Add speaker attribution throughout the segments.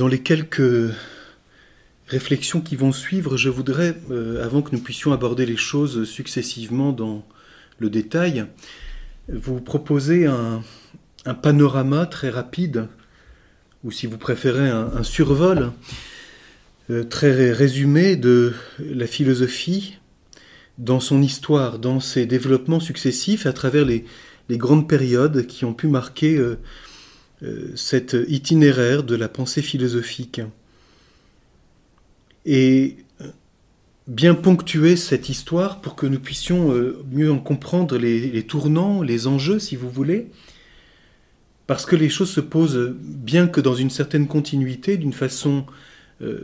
Speaker 1: Dans les quelques réflexions qui vont suivre, je voudrais, euh, avant que nous puissions aborder les choses successivement dans le détail, vous proposer un, panorama très rapide, ou si vous préférez un, survol euh, très résumé de la philosophie dans son histoire, dans ses développements successifs à travers les, grandes périodes qui ont pu marquer euh, cet itinéraire de la pensée philosophique. Et euh, bien ponctuer cette histoire pour que nous puissions euh, mieux en comprendre les, tournants, les enjeux, si vous voulez, parce que les choses se posent bien que dans une certaine continuité, d'une façon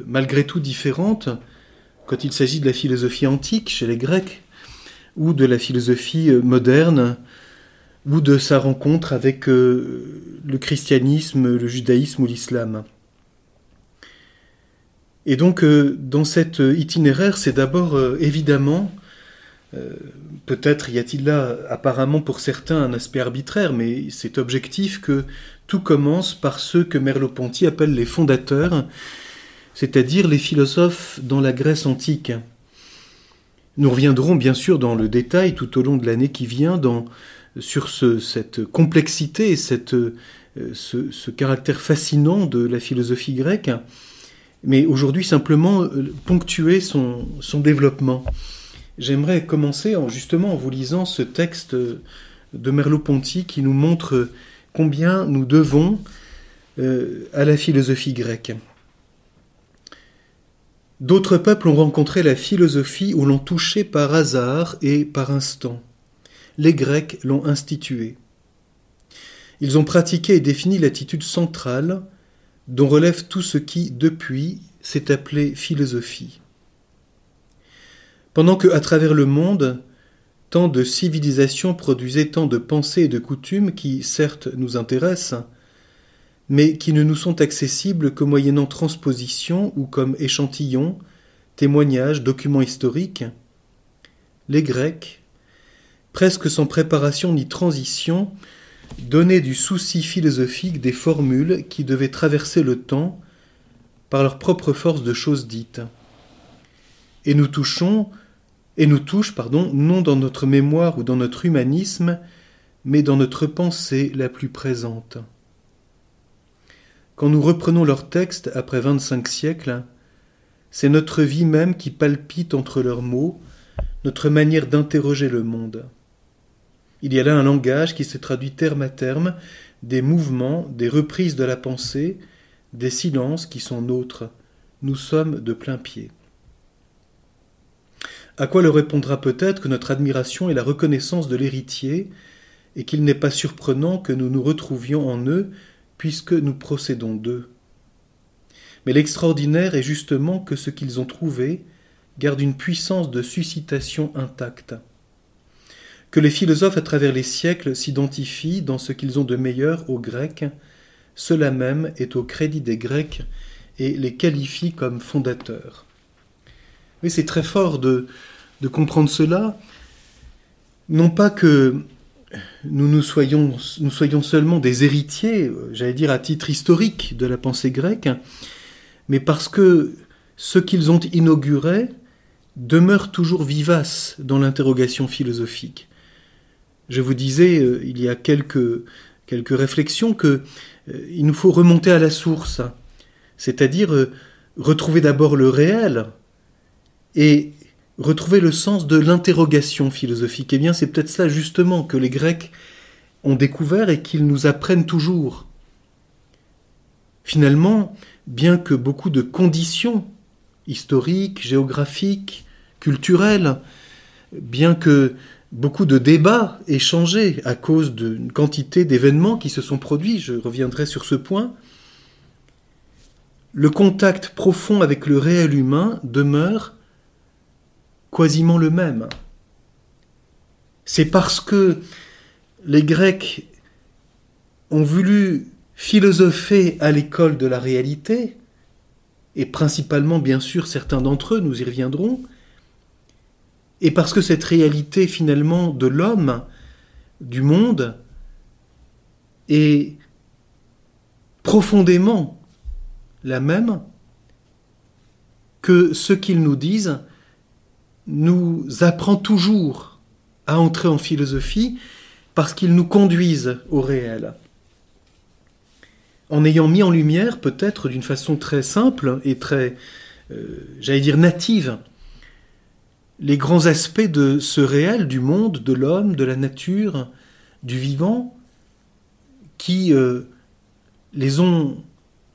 Speaker 1: malgré tout différente, quand il s'agit de la philosophie antique chez les Grecs, ou de la philosophie moderne ou de sa rencontre avec euh, le christianisme, le judaïsme ou l'islam. Et donc, euh, dans cet itinéraire, c'est d'abord euh, évidemment, peut-être y a-t-il là apparemment pour certains un aspect arbitraire, mais c'est objectif que tout commence par ceux que Merleau-Ponty appelle les fondateurs, c'est-à-dire les philosophes dans la Grèce antique. Nous reviendrons bien sûr dans le détail tout au long de l'année qui vient dans sur cette complexité, euh, ce, caractère fascinant de la philosophie grecque, mais aujourd'hui simplement euh, ponctuer son, développement. J'aimerais commencer en, justement en vous lisant ce texte de Merleau-Ponty qui nous montre combien nous devons euh, à la philosophie grecque. D'autres peuples ont rencontré la philosophie ou l'ont touchée par hasard et par instant les Grecs l'ont institué. Ils ont pratiqué et défini l'attitude centrale dont relève tout ce qui, depuis, s'est appelé philosophie. Pendant que, à travers le monde, tant de civilisations produisaient tant de pensées et de coutumes qui, certes, nous intéressent, mais qui ne nous sont accessibles que moyennant transposition ou comme échantillons, témoignages, documents historiques, les Grecs, presque sans préparation ni transition, donnaient du souci philosophique des formules qui devaient traverser le temps par leur propre force de choses dites. Et nous touchons, et nous touchent, pardon, non dans notre mémoire ou dans notre humanisme, mais dans notre pensée la plus présente. Quand nous reprenons leurs textes après vingt-cinq siècles, c'est notre vie même qui palpite entre leurs mots, notre manière d'interroger le monde. Il y a là un langage qui se traduit terme à terme, des mouvements, des reprises de la pensée, des silences qui sont nôtres. Nous sommes de plein pied. À quoi leur répondra peut-être que notre admiration est la reconnaissance de l'héritier, et qu'il n'est pas surprenant que nous nous retrouvions en eux, puisque nous procédons d'eux. Mais l'extraordinaire est justement que ce qu'ils ont trouvé garde une puissance de suscitation intacte que les philosophes à travers les siècles s'identifient dans ce qu'ils ont de meilleur aux Grecs, cela même est au crédit des Grecs et les qualifie comme fondateurs. C'est très fort de, de comprendre cela, non pas que nous, nous soyons seulement des héritiers, j'allais dire à titre historique, de la pensée grecque, mais parce que ce qu'ils ont inauguré demeure toujours vivace dans l'interrogation philosophique. Je vous disais euh, il y a quelques, quelques réflexions que euh, il nous faut remonter à la source, c'est-à-dire euh, retrouver d'abord le réel et retrouver le sens de l'interrogation philosophique. Eh bien, c'est peut-être ça justement que les Grecs ont découvert et qu'ils nous apprennent toujours. Finalement, bien que beaucoup de conditions historiques, géographiques, culturelles, bien que beaucoup de débats échangés à cause d'une quantité d'événements qui se sont produits, je reviendrai sur ce point, le contact profond avec le réel humain demeure quasiment le même. C'est parce que les Grecs ont voulu philosopher à l'école de la réalité, et principalement bien sûr certains d'entre eux, nous y reviendrons, et parce que cette réalité finalement de l'homme, du monde, est profondément la même, que ce qu'ils nous disent nous apprend toujours à entrer en philosophie parce qu'ils nous conduisent au réel. En ayant mis en lumière, peut-être d'une façon très simple et très, euh, j'allais dire, native, les grands aspects de ce réel, du monde, de l'homme, de la nature, du vivant, qui euh, les ont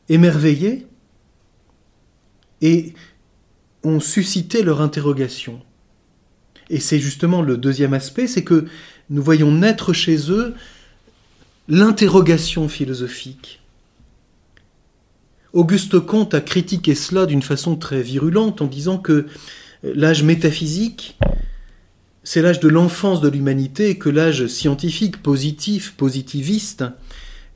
Speaker 1: émerveillés et ont suscité leur interrogation. Et c'est justement le deuxième aspect, c'est que nous voyons naître chez eux l'interrogation philosophique. Auguste Comte a critiqué cela d'une façon très virulente en disant que l'âge métaphysique, c'est l'âge de l'enfance de l'humanité que l'âge scientifique, positif, positiviste,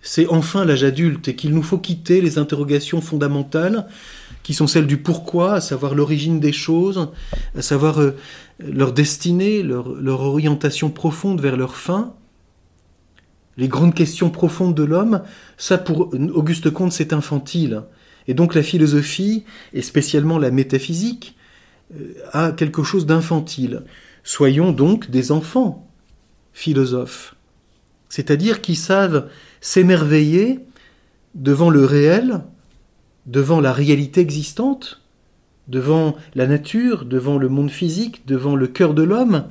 Speaker 1: c'est enfin l'âge adulte et qu'il nous faut quitter les interrogations fondamentales qui sont celles du pourquoi, à savoir l'origine des choses, à savoir euh, leur destinée, leur, orientation profonde vers leur fin, les grandes questions profondes de l'homme, ça pour Auguste Comte c'est infantile. Et donc la philosophie, et spécialement la métaphysique, a quelque chose d'infantile. Soyons donc des enfants philosophes, c'est-à-dire qui savent s'émerveiller devant le réel, devant la réalité existante, devant la nature, devant le monde physique, devant le cœur de l'homme,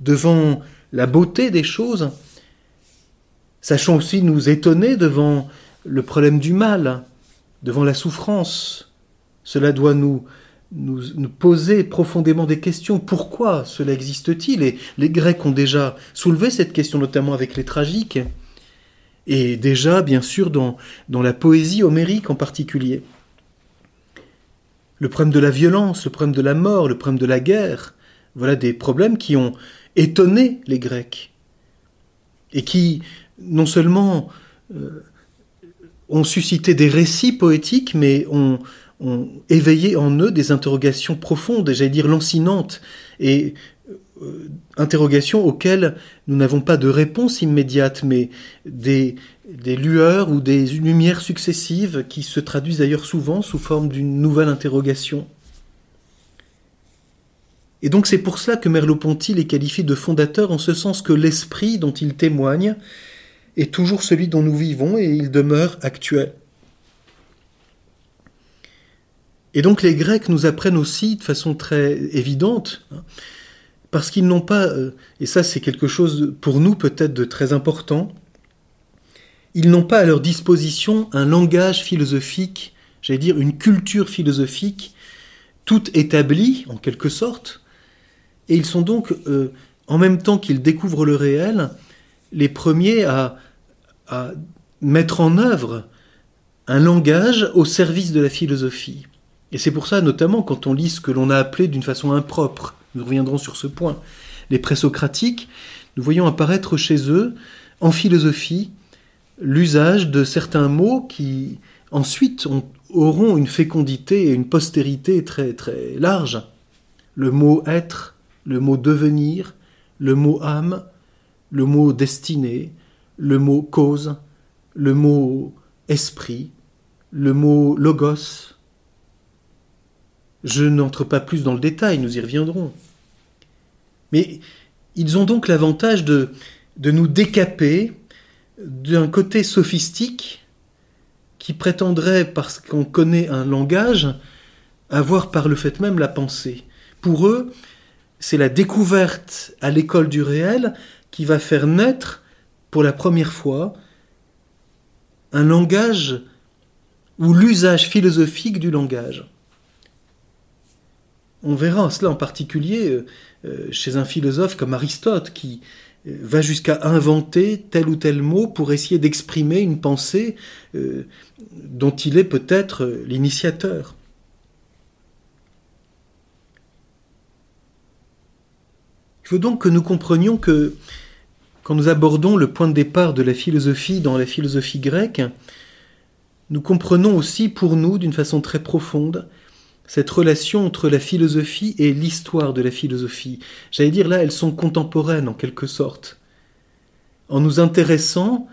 Speaker 1: devant la beauté des choses. Sachons aussi nous étonner devant le problème du mal, devant la souffrance. Cela doit nous, nous, poser profondément des questions. Pourquoi cela existe-t-il? Et les Grecs ont déjà soulevé cette question, notamment avec les tragiques et déjà bien sûr dans, dans la poésie homérique en particulier. Le problème de la violence, le problème de la mort, le problème de la guerre, voilà des problèmes qui ont étonné les Grecs et qui non seulement euh, ont suscité des récits poétiques, mais ont, ont, éveillé en eux des interrogations profondes, j'allais dire lancinantes, et euh, interrogations auxquelles nous n'avons pas de réponse immédiate, mais des, des lueurs ou des lumières successives qui se traduisent d'ailleurs souvent sous forme d'une nouvelle interrogation. Et donc c'est pour cela que Merleau-Ponty les qualifie de fondateurs en ce sens que l'esprit dont il témoigne est toujours celui dont nous vivons et il demeure actuel. Et donc les Grecs nous apprennent aussi de façon très évidente hein, parce qu'ils n'ont pas, euh, et ça c'est quelque chose pour nous peut-être de très important, ils n'ont pas à leur disposition un langage philosophique, j'allais dire une culture philosophique, toute établie en quelque sorte, et ils sont donc, euh, en même temps qu'ils découvrent le réel, les premiers à, à mettre en œuvre un langage au service de la philosophie. Et c'est pour ça, notamment, quand on lit ce que l'on a appelé d'une façon impropre nous reviendrons sur ce point. Les présocratiques, nous voyons apparaître chez eux, en philosophie, l'usage de certains mots qui ensuite auront une fécondité et une postérité très très large. Le mot être, le mot devenir, le mot âme, le mot destinée, le mot cause, le mot esprit, le mot logos, je n'entre pas plus dans le détail, nous y reviendrons. Mais ils ont donc l'avantage de, de nous décaper d'un côté sophistique qui prétendrait, parce qu'on connaît un langage, avoir par le fait même la pensée. Pour eux, c'est la découverte à l'école du réel qui va faire naître, pour la première fois, un langage ou l'usage philosophique du langage. On verra cela en particulier euh, euh, chez un philosophe comme Aristote, qui va jusqu'à inventer tel ou tel mot pour essayer d'exprimer une pensée euh, dont il est peut-être l'initiateur. Il faut donc que nous comprenions que quand nous abordons le point de départ de la philosophie dans la philosophie grecque, nous comprenons aussi pour nous, d'une façon très profonde, cette relation entre la philosophie et l'histoire de la philosophie. J'allais dire là, elles sont contemporaines en quelque sorte. En nous intéressant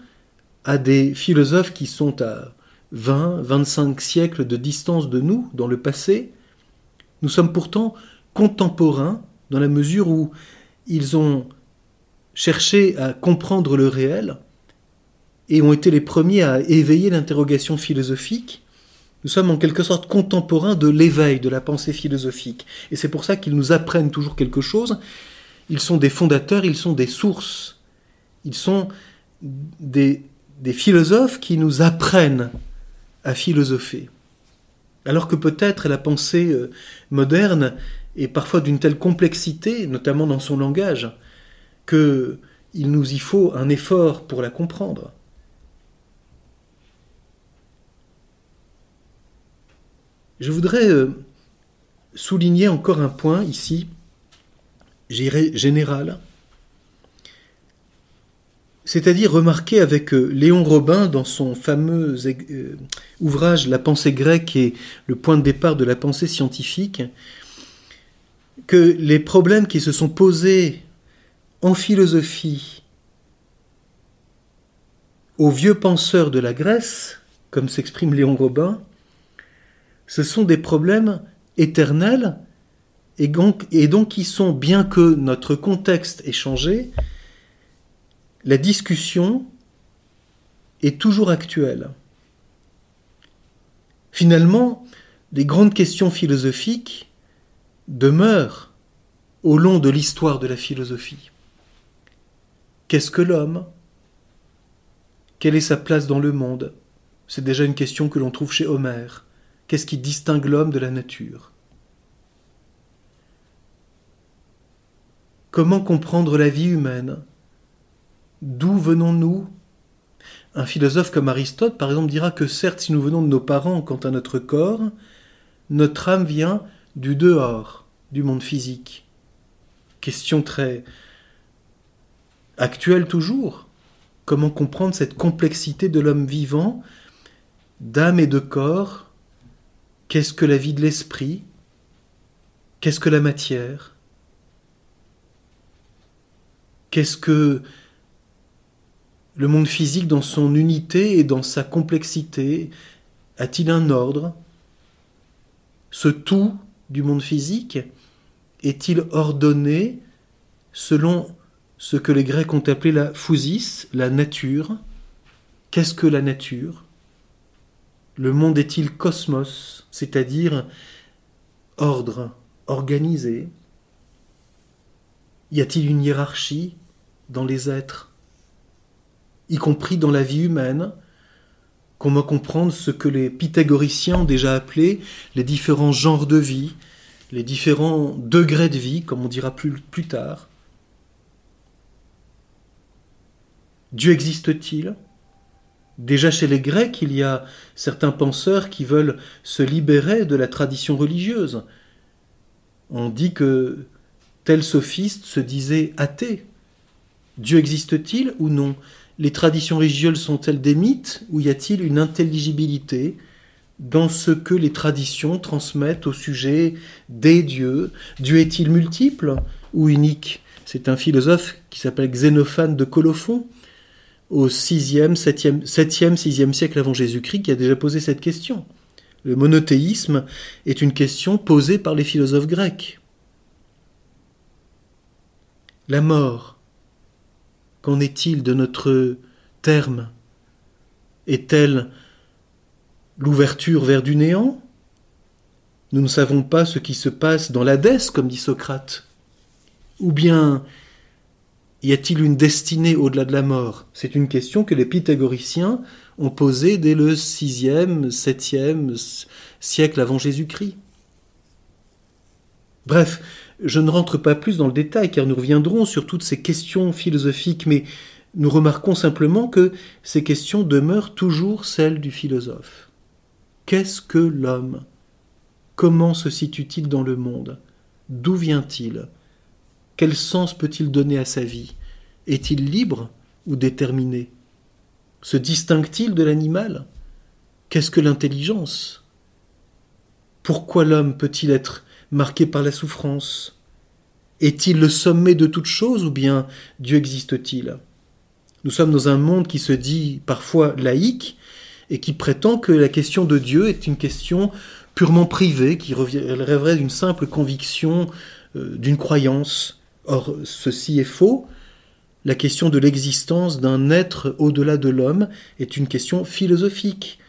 Speaker 1: à des philosophes qui sont à 20, 25 siècles de distance de nous dans le passé, nous sommes pourtant contemporains dans la mesure où ils ont cherché à comprendre le réel et ont été les premiers à éveiller l'interrogation philosophique, nous sommes en quelque sorte contemporains de l'éveil de la pensée philosophique. Et c'est pour ça qu'ils nous apprennent toujours quelque chose. Ils sont des fondateurs, ils sont des sources. Ils sont des, philosophes qui nous apprennent à philosopher. Alors que peut-être la pensée euh, moderne est parfois d'une telle complexité, notamment dans son langage, que il nous y faut un effort pour la comprendre. Je voudrais euh, souligner encore un point ici, j'irai général, c'est-à-dire remarquer avec euh, Léon Robin dans son fameux euh, ouvrage La pensée grecque et le point de départ de la pensée scientifique, que les problèmes qui se sont posés en philosophie aux vieux penseurs de la Grèce, comme s'exprime Léon Robin, ce sont des problèmes éternels et donc, qui sont, bien que notre contexte ait changé, la discussion est toujours actuelle. Finalement, les grandes questions philosophiques demeurent au long de l'histoire de la philosophie. Qu'est-ce que l'homme? Quelle est sa place dans le monde? C'est déjà une question que l'on trouve chez Homère. Qu'est-ce qui distingue l'homme de la nature? Comment comprendre la vie humaine? D'où venons-nous? Un philosophe comme Aristote, par exemple, dira que certes, si nous venons de nos parents quant à notre corps, notre âme vient du dehors, du monde physique. Question très actuelle toujours. Comment comprendre cette complexité de l'homme vivant, d'âme et de corps, Qu'est-ce que la vie de l'esprit? Qu'est-ce que la matière? Qu'est-ce que le monde physique dans son unité et dans sa complexité A-t-il un ordre? Ce tout du monde physique est-il ordonné selon ce que les Grecs ont appelé la physis, la nature? Qu'est-ce que la nature? Le monde est-il cosmos, c'est-à-dire ordre, organisé. Y a-t-il une hiérarchie dans les êtres, y compris dans la vie humaine Comment comprendre ce que les pythagoriciens ont déjà appelé les différents genres de vie, les différents degrés de vie, comme on dira plus, plus tard? Dieu existe-t-il? Déjà chez les Grecs, il y a certains penseurs qui veulent se libérer de la tradition religieuse. On dit que tel sophiste se disait athée. Dieu existe-t-il ou non? Les traditions religieuses sont-elles des mythes ou y a-t-il une intelligibilité dans ce que les traditions transmettent au sujet des dieux? Dieu est-il multiple ou unique? C'est un philosophe qui s'appelle Xénophane de Colophon au 6e, 7e, 7e, 6e siècle avant Jésus-Christ qui a déjà posé cette question. Le monothéisme est une question posée par les philosophes grecs. La mort, qu'en est-il de notre terme? Est-elle l'ouverture vers du néant? Nous ne savons pas ce qui se passe dans l'Hadès, comme dit Socrate. Ou bien y a-t-il une destinée au-delà de la mort? C'est une question que les pythagoriciens ont posée dès le 6e, 7e siècle avant Jésus-Christ. Bref, je ne rentre pas plus dans le détail car nous reviendrons sur toutes ces questions philosophiques, mais nous remarquons simplement que ces questions demeurent toujours celles du philosophe. Qu'est-ce que l'homme? Comment se situe-t-il dans le monde? D'où vient-il? Quel sens peut-il donner à sa vie? Est-il libre ou déterminé? Se distingue-t-il de l'animal? Qu'est-ce que l'intelligence? Pourquoi l'homme peut-il être marqué par la souffrance? Est-il le sommet de toute chose ou bien Dieu existe-t-il? Nous sommes dans un monde qui se dit parfois laïque et qui prétend que la question de Dieu est une question purement privée, qui rêverait d'une simple conviction, euh, d'une croyance. Or, ceci est faux. La question de l'existence d'un être au-delà de l'homme est une question philosophique.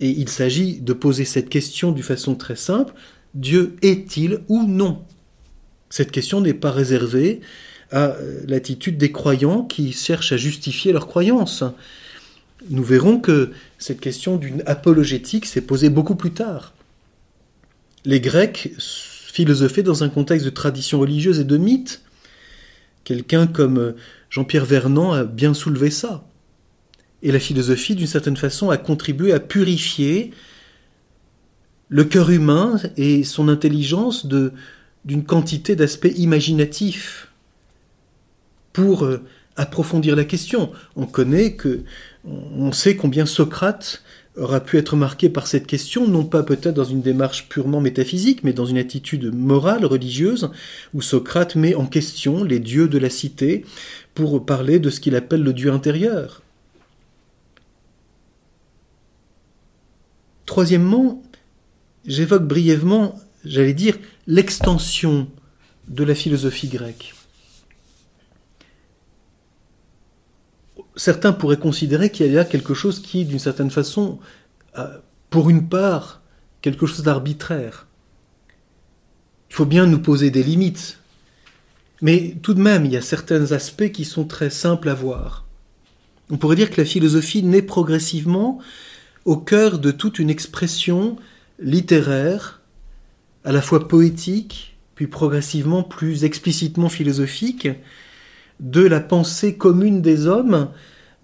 Speaker 1: Et il s'agit de poser cette question d'une façon très simple. Dieu est-il ou non? Cette question n'est pas réservée à euh, l'attitude des croyants qui cherchent à justifier leur croyance. Nous verrons que cette question d'une apologétique s'est posée beaucoup plus tard. Les Grecs philosophaient dans un contexte de tradition religieuse et de mythe. Quelqu'un comme Jean-Pierre Vernant a bien soulevé ça. Et la philosophie, d'une certaine façon, a contribué à purifier le cœur humain et son intelligence d'une quantité d'aspects imaginatifs pour euh, approfondir la question. On connaît que, on sait combien Socrate aura pu être marqué par cette question, non pas peut-être dans une démarche purement métaphysique, mais dans une attitude morale, religieuse, où Socrate met en question les dieux de la cité pour parler de ce qu'il appelle le Dieu intérieur. Troisièmement, j'évoque brièvement, j'allais dire, l'extension de la philosophie grecque. Certains pourraient considérer qu'il y a quelque chose qui, d'une certaine façon, pour une part, quelque chose d'arbitraire. Il faut bien nous poser des limites. Mais tout de même, il y a certains aspects qui sont très simples à voir. On pourrait dire que la philosophie naît progressivement au cœur de toute une expression littéraire, à la fois poétique, puis progressivement plus explicitement philosophique, de la pensée commune des hommes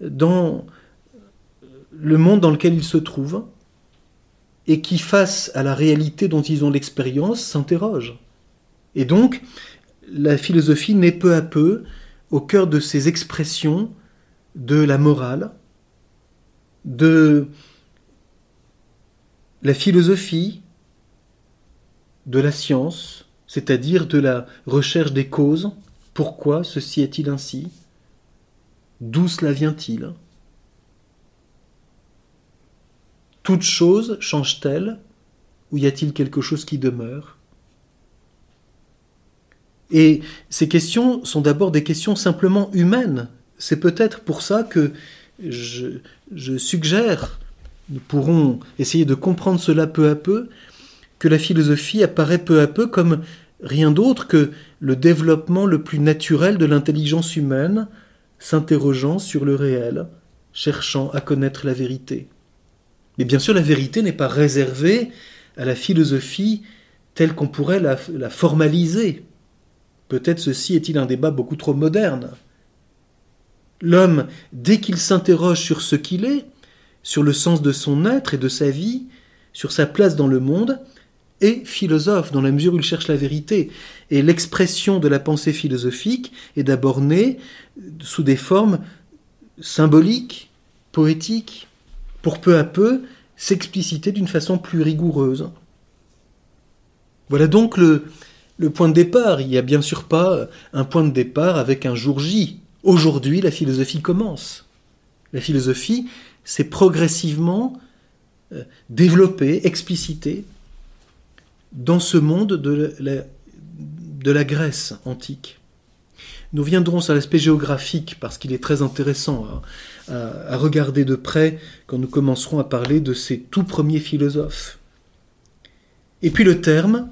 Speaker 1: dans le monde dans lequel ils se trouvent, et qui, face à la réalité dont ils ont l'expérience, s'interrogent. Et donc, la philosophie naît peu à peu au cœur de ces expressions de la morale, de la philosophie, de la science, c'est-à-dire de la recherche des causes, pourquoi ceci est-il ainsi? D'où cela vient-il? Toute chose change-t-elle Ou y a-t-il quelque chose qui demeure? Et ces questions sont d'abord des questions simplement humaines. C'est peut-être pour ça que je, je suggère nous pourrons essayer de comprendre cela peu à peu, que la philosophie apparaît peu à peu comme rien d'autre que le développement le plus naturel de l'intelligence humaine, s'interrogeant sur le réel, cherchant à connaître la vérité. Mais bien sûr, la vérité n'est pas réservée à la philosophie telle qu'on pourrait la, formaliser. Peut-être ceci est-il un débat beaucoup trop moderne. L'homme, dès qu'il s'interroge sur ce qu'il est, sur le sens de son être et de sa vie, sur sa place dans le monde, est philosophe dans la mesure où il cherche la vérité. Et l'expression de la pensée philosophique est d'abord née sous des formes symboliques, poétiques, pour peu à peu s'expliciter d'une façon plus rigoureuse. Voilà donc le, point de départ. Il n'y a bien sûr pas un point de départ avec un jour J. Aujourd'hui, la philosophie commence. La philosophie, s'est progressivement euh, développé, explicité dans ce monde de la, Grèce antique. Nous viendrons sur l'aspect géographique parce qu'il est très intéressant à, à, regarder de près quand nous commencerons à parler de ces tout premiers philosophes. Et puis le terme,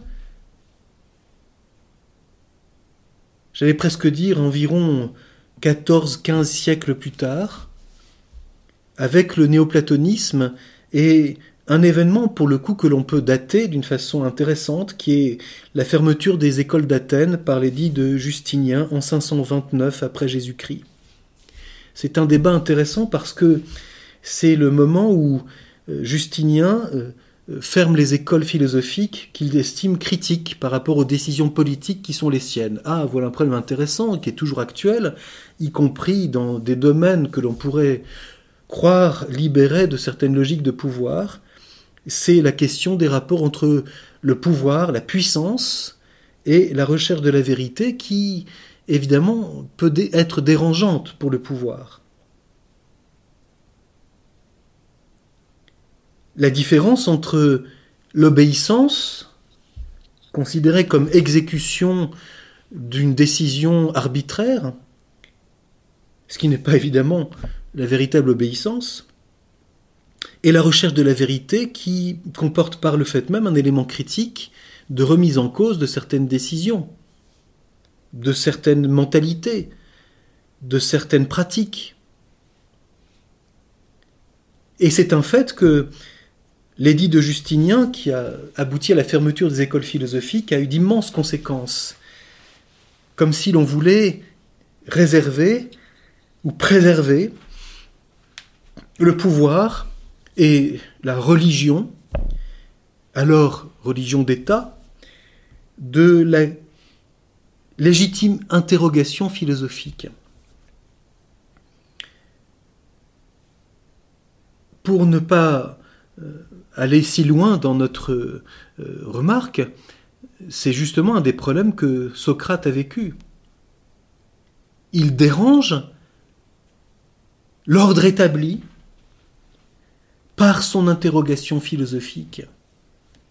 Speaker 1: j'allais presque dire environ 14-15 siècles plus tard, avec le néoplatonisme et un événement pour le coup que l'on peut dater d'une façon intéressante, qui est la fermeture des écoles d'Athènes par l'édit de Justinien en 529 après Jésus-Christ. C'est un débat intéressant parce que c'est le moment où euh, Justinien euh, ferme les écoles philosophiques qu'il estime critiques par rapport aux décisions politiques qui sont les siennes. Ah, voilà un problème intéressant qui est toujours actuel, y compris dans des domaines que l'on pourrait croire libérés de certaines logiques de pouvoir, c'est la question des rapports entre le pouvoir, la puissance et la recherche de la vérité qui, évidemment, peut être dérangeante pour le pouvoir. La différence entre l'obéissance, considérée comme exécution d'une décision arbitraire, ce qui n'est pas évidemment la véritable obéissance, et la recherche de la vérité qui comporte par le fait même un élément critique de remise en cause de certaines décisions, de certaines mentalités, de certaines pratiques. Et c'est un fait que l'édit de Justinien, qui a abouti à la fermeture des écoles philosophiques, a eu d'immenses conséquences, comme si l'on voulait réserver ou préserver le pouvoir et la religion, alors religion d'État, de la légitime interrogation philosophique. Pour ne pas euh, aller si loin dans notre euh, remarque, c'est justement un des problèmes que Socrate a vécu. Il dérange l'ordre établi par son interrogation philosophique.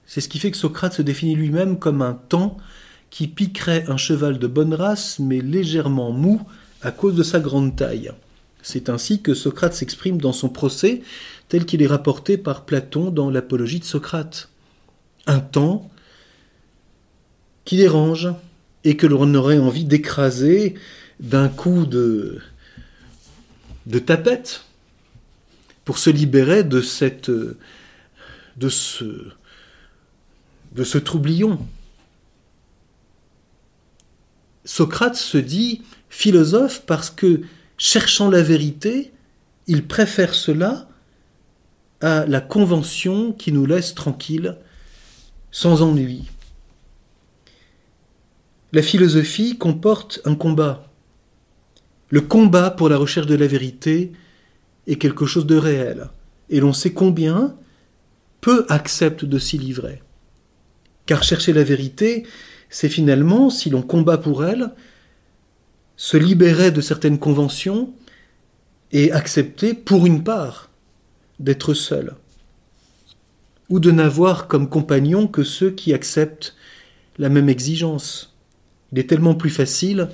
Speaker 1: C'est ce qui fait que Socrate se définit lui-même comme un temps qui piquerait un cheval de bonne race mais légèrement mou à cause de sa grande taille. C'est ainsi que Socrate s'exprime dans son procès tel qu'il est rapporté par Platon dans l'Apologie de Socrate. Un temps qui dérange et que l'on aurait envie d'écraser d'un coup de, de tapette pour se libérer de cette de ce de ce troublion. Socrate se dit philosophe parce que cherchant la vérité, il préfère cela à la convention qui nous laisse tranquilles, sans ennui. La philosophie comporte un combat. Le combat pour la recherche de la vérité est quelque chose de réel, et l'on sait combien peu acceptent de s'y livrer. Car chercher la vérité, c'est finalement, si l'on combat pour elle, se libérer de certaines conventions et accepter, pour une part, d'être seul, ou de n'avoir comme compagnon que ceux qui acceptent la même exigence. Il est tellement plus facile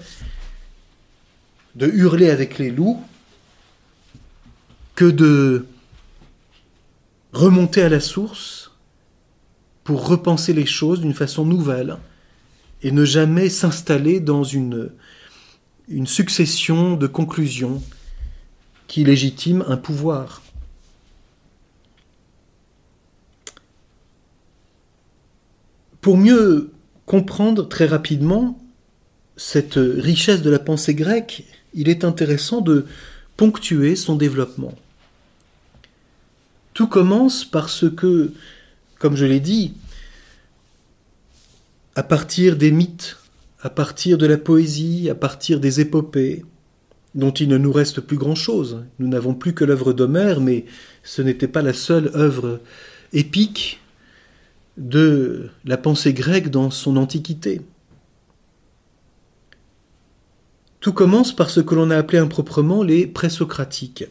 Speaker 1: de hurler avec les loups que de remonter à la source pour repenser les choses d'une façon nouvelle et ne jamais s'installer dans une, une succession de conclusions qui légitiment un pouvoir. Pour mieux comprendre très rapidement cette richesse de la pensée grecque, il est intéressant de ponctuer son développement. Tout commence parce que, comme je l'ai dit, à partir des mythes, à partir de la poésie, à partir des épopées, dont il ne nous reste plus grand-chose. Nous n'avons plus que l'œuvre d'Homère, mais ce n'était pas la seule œuvre épique de la pensée grecque dans son antiquité. Tout commence par ce que l'on a appelé improprement les présocratiques.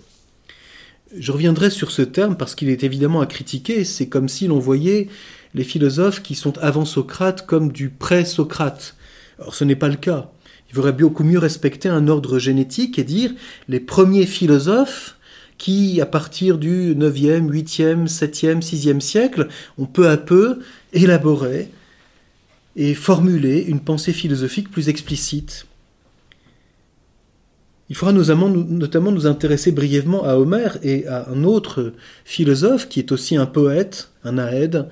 Speaker 1: Je reviendrai sur ce terme parce qu'il est évidemment à critiquer. C'est comme si l'on voyait les philosophes qui sont avant Socrate comme du pré-Socrate. Or ce n'est pas le cas. Il faudrait beaucoup mieux respecter un ordre génétique et dire les premiers philosophes qui, à partir du 9e, 8e, 7e, 6e siècle, ont peu à peu élaboré et formulé une pensée philosophique plus explicite. Il faudra notamment nous intéresser brièvement à Homère et à un autre philosophe qui est aussi un poète, un aède,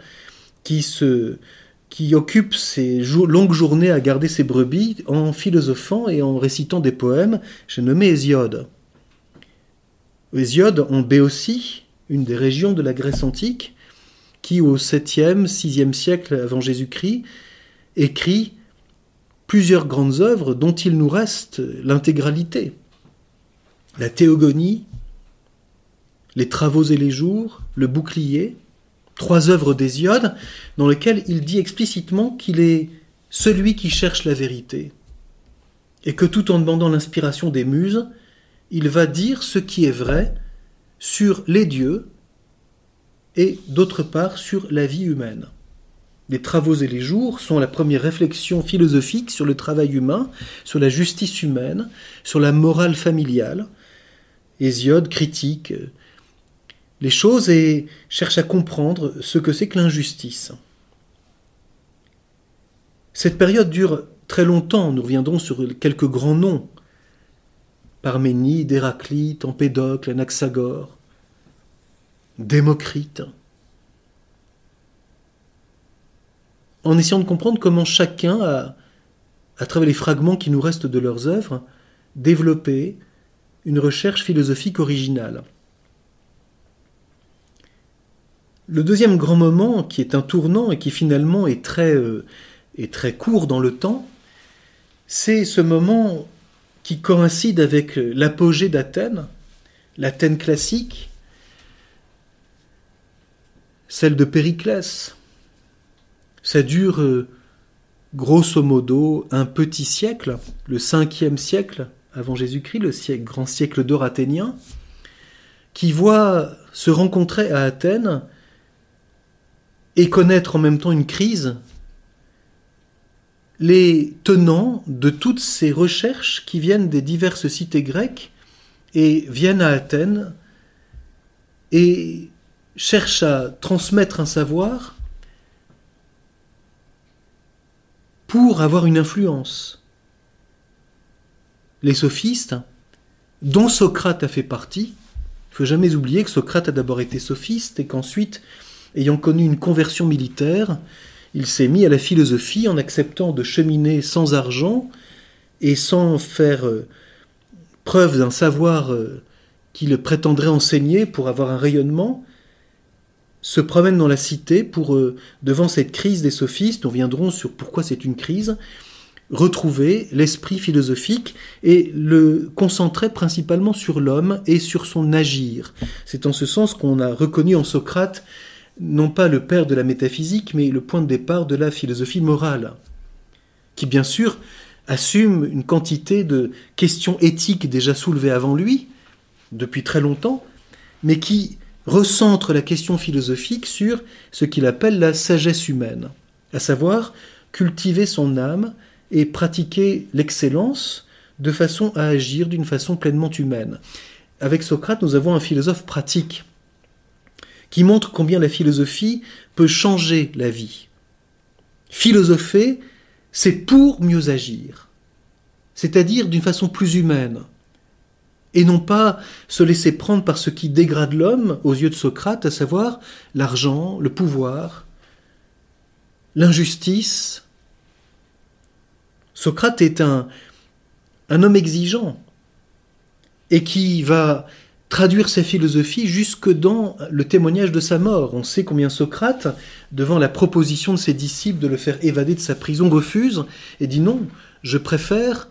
Speaker 1: qui, occupe ses longues journées à garder ses brebis en philosophant et en récitant des poèmes. J'ai nommé Hésiode. Hésiode en Béotie, une des régions de la Grèce antique, qui au 7e, 6e siècle avant Jésus-Christ écrit plusieurs grandes œuvres dont il nous reste l'intégralité la théogonie, les travaux et les jours, le bouclier, trois œuvres d'Hésiode, dans lesquelles il dit explicitement qu'il est celui qui cherche la vérité, et que tout en demandant l'inspiration des muses, il va dire ce qui est vrai sur les dieux et d'autre part sur la vie humaine. Les travaux et les jours sont la première réflexion philosophique sur le travail humain, sur la justice humaine, sur la morale familiale, Hésiode critique les choses et cherche à comprendre ce que c'est que l'injustice. Cette période dure très longtemps, nous reviendrons sur quelques grands noms. Parménide, Héraclite, Empédocle, Anaxagore, Démocrite. En essayant de comprendre comment chacun a, à travers les fragments qui nous restent de leurs œuvres, développé une recherche philosophique originale. Le deuxième grand moment, qui est un tournant et qui finalement est très, euh, très court dans le temps, c'est ce moment qui coïncide avec l'apogée d'Athènes, l'Athènes classique, celle de Périclès. Ça dure euh, grosso modo un petit siècle, le cinquième siècle, avant Jésus-Christ, le grand siècle d'or athénien, qui voit se rencontrer à Athènes et connaître en même temps une crise les tenants de toutes ces recherches qui viennent des diverses cités grecques et viennent à Athènes et cherchent à transmettre un savoir pour avoir une influence les sophistes, dont Socrate a fait partie. Il faut jamais oublier que Socrate a d'abord été sophiste et qu'ensuite, ayant connu une conversion militaire, il s'est mis à la philosophie en acceptant de cheminer sans argent et sans faire euh, preuve d'un savoir euh, qu'il prétendrait enseigner pour avoir un rayonnement, se promène dans la cité pour, euh, devant cette crise des sophistes, nous reviendrons sur pourquoi c'est une crise, retrouver l'esprit philosophique et le concentrer principalement sur l'homme et sur son agir. C'est en ce sens qu'on a reconnu en Socrate non pas le père de la métaphysique, mais le point de départ de la philosophie morale, qui bien sûr assume une quantité de questions éthiques déjà soulevées avant lui, depuis très longtemps, mais qui recentre la question philosophique sur ce qu'il appelle la sagesse humaine, à savoir cultiver son âme et pratiquer l'excellence de façon à agir d'une façon pleinement humaine. Avec Socrate, nous avons un philosophe pratique qui montre combien la philosophie peut changer la vie. Philosopher, c'est pour mieux agir, c'est-à-dire d'une façon plus humaine, et non pas se laisser prendre par ce qui dégrade l'homme aux yeux de Socrate, à savoir l'argent, le pouvoir, l'injustice, Socrate est un, homme exigeant et qui va traduire sa philosophie jusque dans le témoignage de sa mort. On sait combien Socrate, devant la proposition de ses disciples de le faire évader de sa prison, refuse et dit non, je préfère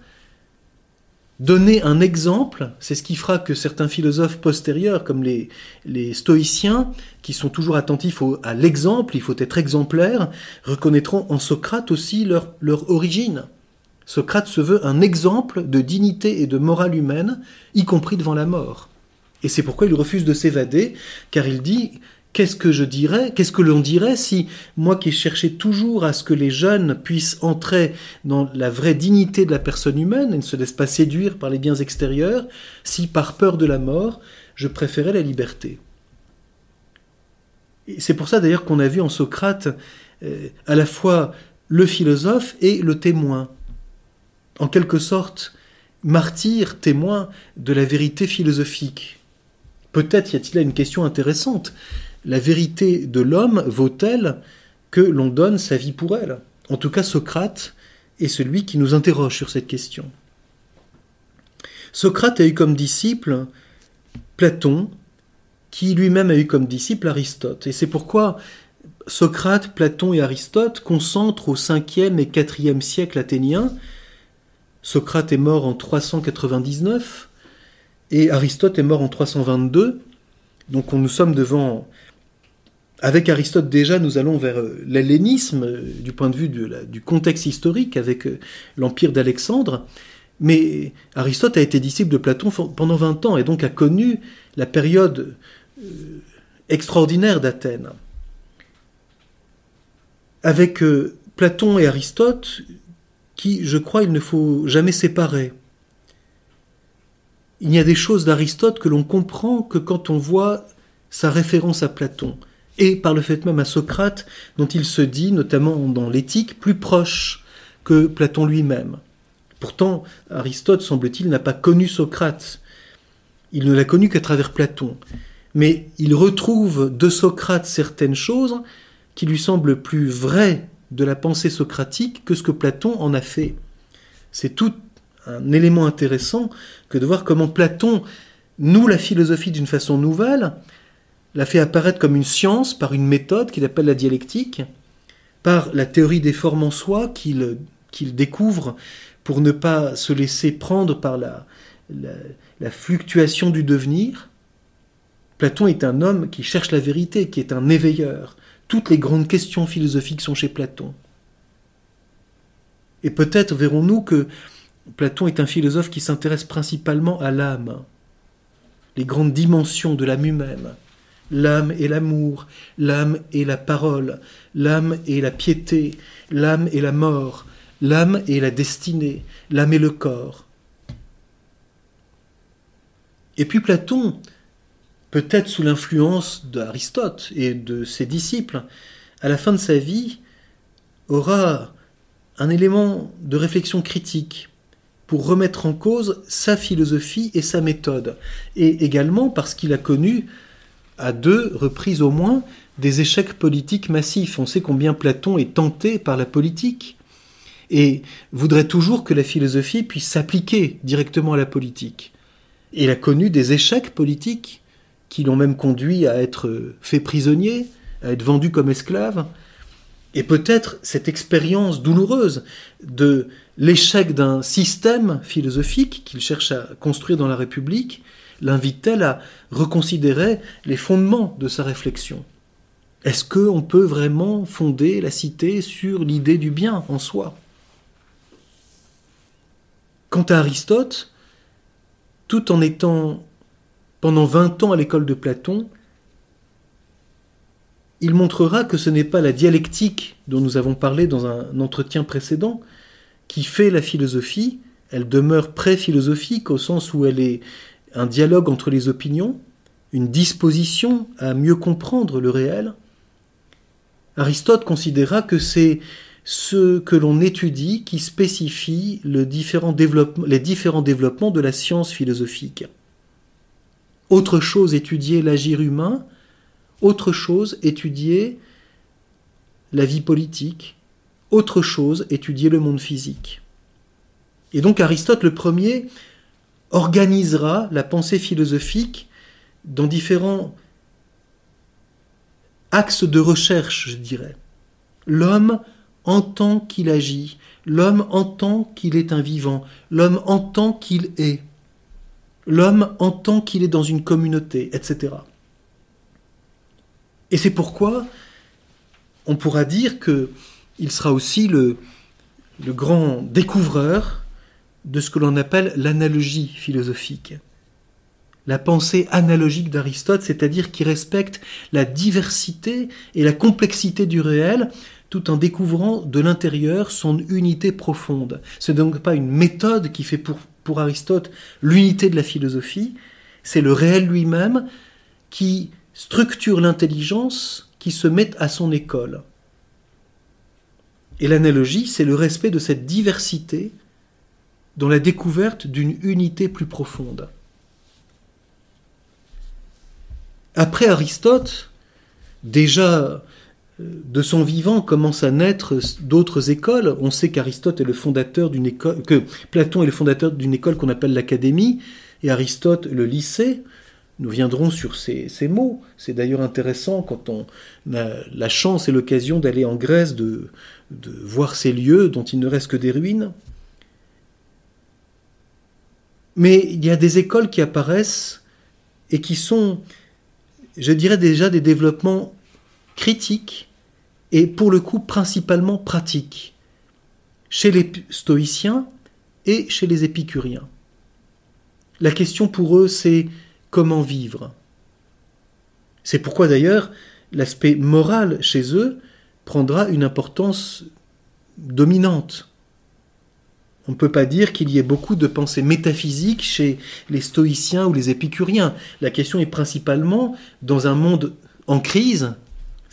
Speaker 1: donner un exemple, c'est ce qui fera que certains philosophes postérieurs, comme les, stoïciens, qui sont toujours attentifs à l'exemple, il faut être exemplaire, reconnaîtront en Socrate aussi leur origine. Socrate se veut un exemple de dignité et de morale humaine, y compris devant la mort. Et c'est pourquoi il refuse de s'évader, car il dit Qu'est-ce que je dirais Qu'est-ce que l'on dirait si, moi qui cherchais toujours à ce que les jeunes puissent entrer dans la vraie dignité de la personne humaine et ne se laissent pas séduire par les biens extérieurs, si par peur de la mort, je préférais la liberté C'est pour ça d'ailleurs qu'on a vu en Socrate euh, à la fois le philosophe et le témoin en quelque sorte, martyr, témoin de la vérité philosophique. Peut-être y a-t-il là une question intéressante. La vérité de l'homme vaut-elle que l'on donne sa vie pour elle? En tout cas, Socrate est celui qui nous interroge sur cette question. Socrate a eu comme disciple Platon, qui lui-même a eu comme disciple Aristote. Et c'est pourquoi Socrate, Platon et Aristote concentrent au 5e et 4e siècle athénien. Socrate est mort en 399 et Aristote est mort en 322. Donc nous sommes devant... Avec Aristote déjà, nous allons vers euh, l'hellénisme euh, du point de vue du contexte historique avec euh, l'empire d'Alexandre. Mais Aristote a été disciple de Platon pendant 20 ans et donc a connu la période extraordinaire d'Athènes avec Platon et Aristote, qui, je crois, il ne faut jamais séparer. Il y a des choses d'Aristote que l'on comprend que quand on voit sa référence à Platon, et par le fait même à Socrate, dont il se dit, notamment dans l'éthique, plus proche que Platon lui-même. Pourtant, Aristote, semble-t-il, n'a pas connu Socrate. Il ne l'a connu qu'à travers Platon. Mais il retrouve de Socrate certaines choses qui lui semble plus vrai de la pensée socratique que ce que Platon en a fait. C'est tout un élément intéressant que de voir comment Platon noue la philosophie d'une façon nouvelle, la fait apparaître comme une science par une méthode qu'il appelle la dialectique, par la théorie des formes en soi qu'il découvre pour ne pas se laisser prendre par la, la fluctuation du devenir. Platon est un homme qui cherche la vérité, qui est un éveilleur, toutes les grandes questions philosophiques sont chez Platon. Et peut-être verrons-nous que Platon est un philosophe qui s'intéresse principalement à l'âme, les grandes dimensions de l'âme humaine, l'âme et l'amour, l'âme et la parole, l'âme et la piété, l'âme et la mort, l'âme et la destinée, l'âme et le corps. Et puis Platon peut-être sous l'influence d'Aristote et de ses disciples, à la fin de sa vie, aura un élément de réflexion critique pour remettre en cause sa philosophie et sa méthode, et également parce qu'il a connu, à deux reprises au moins, des échecs politiques massifs. On sait combien Platon est tenté par la politique, et voudrait toujours que la philosophie puisse s'appliquer directement à la politique. il a connu des échecs politiques l'ont même conduit à être fait prisonnier, à être vendu comme esclave. Et peut-être cette expérience douloureuse de l'échec d'un système philosophique qu'il cherche à construire dans la République l'invite-t-elle à reconsidérer les fondements de sa réflexion Est-ce qu'on peut vraiment fonder la cité sur l'idée du bien en soi? Quant à Aristote, tout en étant pendant 20 ans à l'école de Platon, il montrera que ce n'est pas la dialectique dont nous avons parlé dans un entretien précédent qui fait la philosophie, elle demeure pré-philosophique au sens où elle est un dialogue entre les opinions, une disposition à mieux comprendre le réel. Aristote considéra que c'est ce que l'on étudie qui spécifie les différents développements de la science philosophique. Autre chose, étudier l'agir humain. Autre chose, étudier la vie politique. Autre chose, étudier le monde physique. Et donc Aristote le premier organisera la pensée philosophique dans différents axes de recherche, je dirais. L'homme entend qu'il agit, l'homme entend qu'il est un vivant, l'homme entend qu'il est l'homme entend qu'il est dans une communauté, etc. Et c'est pourquoi on pourra dire que il sera aussi le, le grand découvreur de ce que l'on appelle l'analogie philosophique. La pensée analogique d'Aristote, c'est-à-dire qui respecte la diversité et la complexité du réel, tout en découvrant de l'intérieur son unité profonde. Ce n'est donc pas une méthode qui fait pour pour Aristote l'unité de la philosophie, c'est le réel lui-même qui structure l'intelligence qui se met à son école. Et l'analogie, c'est le respect de cette diversité dans la découverte d'une unité plus profonde. Après Aristote, déjà de son vivant commencent à naître d'autres écoles. On sait qu'Aristote est le fondateur d'une école, que Platon est le fondateur d'une école qu'on appelle l'académie, et Aristote le lycée. Nous viendrons sur ces, mots. C'est d'ailleurs intéressant quand on a la chance et l'occasion d'aller en Grèce, de, de voir ces lieux dont il ne reste que des ruines. Mais il y a des écoles qui apparaissent et qui sont, je dirais déjà, des développements critiques et pour le coup principalement pratiques chez les stoïciens et chez les épicuriens. La question pour eux, c'est comment vivre. C'est pourquoi d'ailleurs l'aspect moral chez eux prendra une importance dominante. On ne peut pas dire qu'il y ait beaucoup de pensées métaphysiques chez les stoïciens ou les épicuriens. La question est principalement, dans un monde en crise,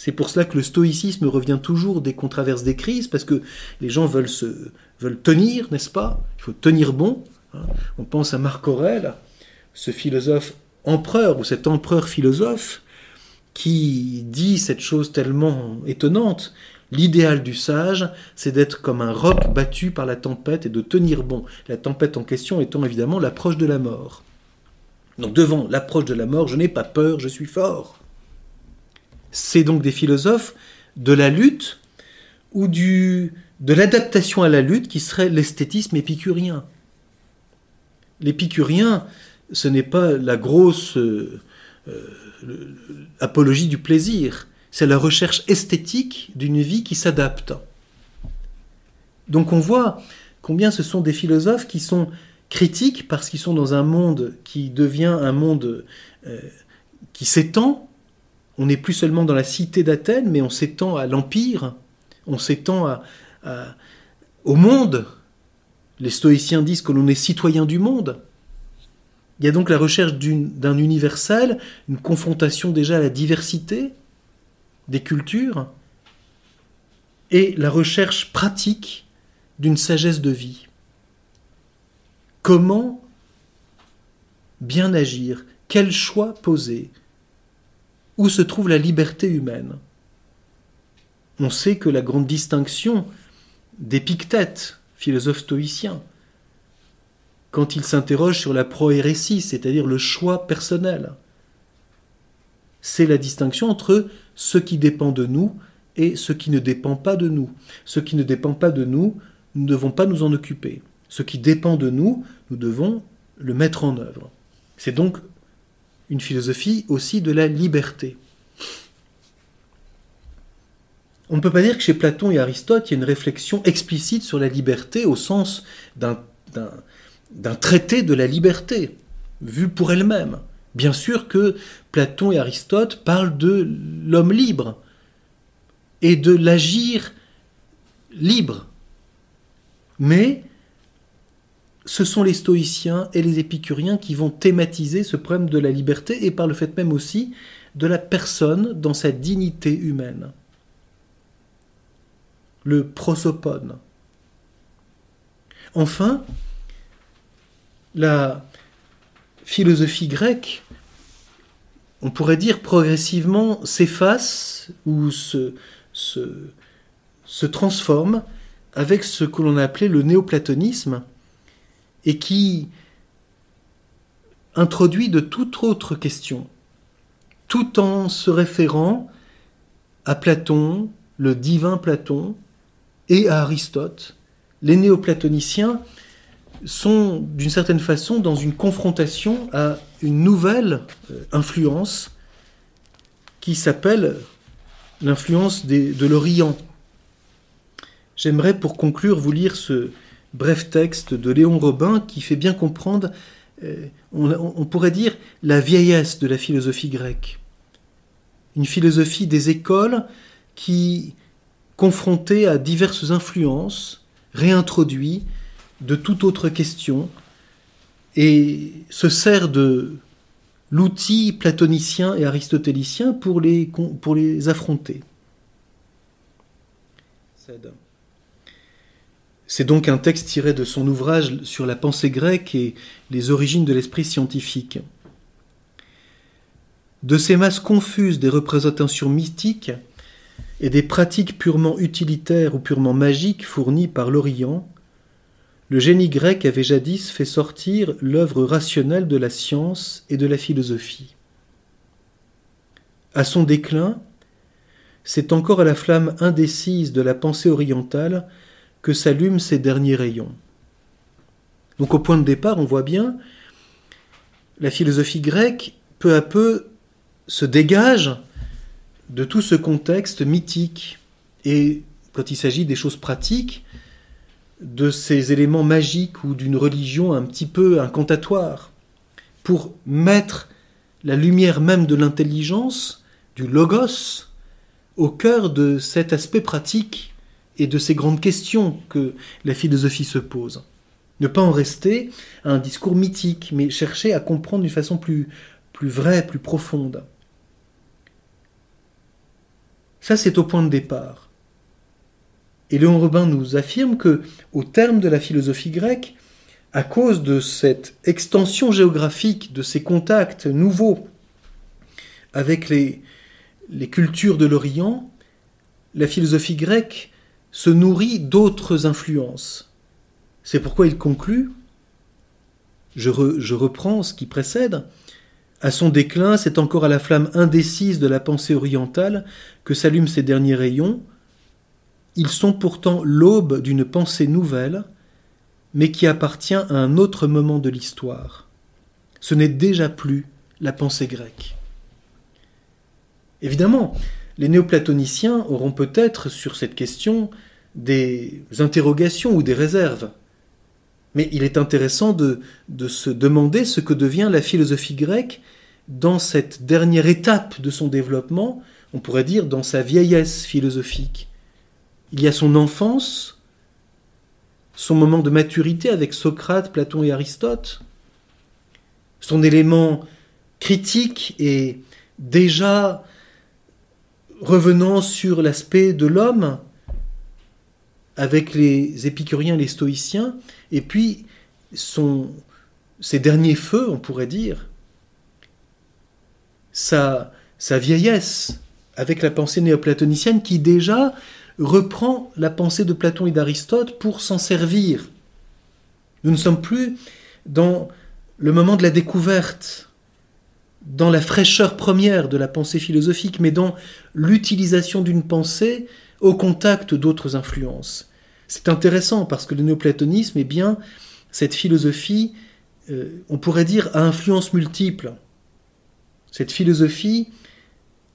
Speaker 1: c'est pour cela que le stoïcisme revient toujours dès qu'on traverse des crises, parce que les gens veulent, se, veulent tenir, n'est-ce pas? Il faut tenir bon. Hein. On pense à Marc Aurèle, ce philosophe empereur, ou cet empereur philosophe, qui dit cette chose tellement étonnante. L'idéal du sage, c'est d'être comme un roc battu par la tempête et de tenir bon. La tempête en question étant évidemment l'approche de la mort. Donc devant l'approche de la mort, je n'ai pas peur, je suis fort. C'est donc des philosophes de la lutte ou de l'adaptation à la lutte qui serait l'esthétisme épicurien. L'épicurien, ce n'est pas la grosse euh, euh, apologie du plaisir, c'est la recherche esthétique d'une vie qui s'adapte. Donc on voit combien ce sont des philosophes qui sont critiques parce qu'ils sont dans un monde qui devient un monde euh, qui s'étend. On n'est plus seulement dans la cité d'Athènes, mais on s'étend à l'Empire, on s'étend au monde. Les stoïciens disent que l'on est citoyen du monde. Il y a donc la recherche d'un universel, une confrontation déjà à la diversité des cultures, et la recherche pratique d'une sagesse de vie. Comment bien agir? Quel choix poser? Où se trouve la liberté humaine? On sait que la grande distinction d'Épictète, philosophe stoïcien, quand il s'interroge sur la prohérésie, c'est-à-dire le choix personnel. C'est la distinction entre ce qui dépend de nous et ce qui ne dépend pas de nous. Ce qui ne dépend pas de nous, nous ne devons pas nous en occuper. Ce qui dépend de nous, nous devons le mettre en œuvre. C'est donc une philosophie aussi de la liberté. On ne peut pas dire que chez Platon et Aristote, il y a une réflexion explicite sur la liberté au sens d'un traité de la liberté, vu pour elle-même. Bien sûr que Platon et Aristote parlent de l'homme libre et de l'agir libre. Mais ce sont les stoïciens et les épicuriens qui vont thématiser ce problème de la liberté et par le fait même aussi de la personne dans sa dignité humaine. Le prosopone. Enfin, la philosophie grecque, on pourrait dire progressivement, s'efface ou se, se, transforme avec ce que l'on a appelé le néoplatonisme et qui introduit de toute autre question, tout en se référant à Platon, le divin Platon, et à Aristote. Les néoplatoniciens sont d'une certaine façon dans une confrontation à une nouvelle euh, influence qui s'appelle l'influence de l'Orient. J'aimerais pour conclure vous lire ce bref texte de Léon Robin qui fait bien comprendre, euh, on, pourrait dire, la vieillesse de la philosophie grecque. Une philosophie des écoles qui, confrontée à diverses influences, réintroduit de toute autre question et se sert de l'outil platonicien et aristotélicien pour les, pour les affronter. C'est donc un texte tiré de son ouvrage sur la pensée grecque et les origines de l'esprit scientifique. De ces masses confuses des représentations mythiques et des pratiques purement utilitaires ou purement magiques fournies par l'Orient, le génie grec avait jadis fait sortir l'œuvre rationnelle de la science et de la philosophie. À son déclin, c'est encore à la flamme indécise de la pensée orientale que s'allument ces derniers rayons. Donc au point de départ, on voit bien, la philosophie grecque, peu à peu, se dégage de tout ce contexte mythique. Et quand il s'agit des choses pratiques, de ces éléments magiques ou d'une religion un petit peu incantatoire, pour mettre la lumière même de l'intelligence, du logos, au cœur de cet aspect pratique et de ces grandes questions que la philosophie se pose. Ne pas en rester à un discours mythique, mais chercher à comprendre d'une façon plus, vraie, plus profonde. Ça, c'est au point de départ. Et Léon Robin nous affirme que, au terme de la philosophie grecque, à cause de cette extension géographique, de ces contacts nouveaux avec les cultures de l'Orient, la philosophie grecque se nourrit d'autres influences. C'est pourquoi il conclut, je, reprends ce qui précède, à son déclin, c'est encore à la flamme indécise de la pensée orientale que s'allument ces derniers rayons. Ils sont pourtant l'aube d'une pensée nouvelle, mais qui appartient à un autre moment de l'histoire. Ce n'est déjà plus la pensée grecque. Évidemment, les néoplatoniciens auront peut-être sur cette question des interrogations ou des réserves. Mais il est intéressant de, se demander ce que devient la philosophie grecque dans cette dernière étape de son développement, on pourrait dire dans sa vieillesse philosophique. Il y a son enfance, son moment de maturité avec Socrate, Platon et Aristote, son élément critique et déjà revenant sur l'aspect de l'homme avec les épicuriens, les stoïciens, et puis son, ses derniers feux, on pourrait dire, sa, sa vieillesse avec la pensée néoplatonicienne qui déjà reprend la pensée de Platon et d'Aristote pour s'en servir. Nous ne sommes plus dans le moment de la découverte, dans la fraîcheur première de la pensée philosophique, mais dans l'utilisation d'une pensée au contact d'autres influences. C'est intéressant parce que le néoplatonisme est bien cette philosophie, euh, on pourrait dire, à influence multiple cette philosophie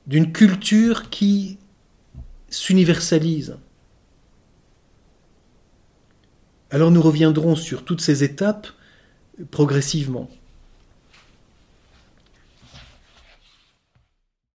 Speaker 1: d'une culture qui s'universalise. Alors nous reviendrons sur toutes ces étapes progressivement.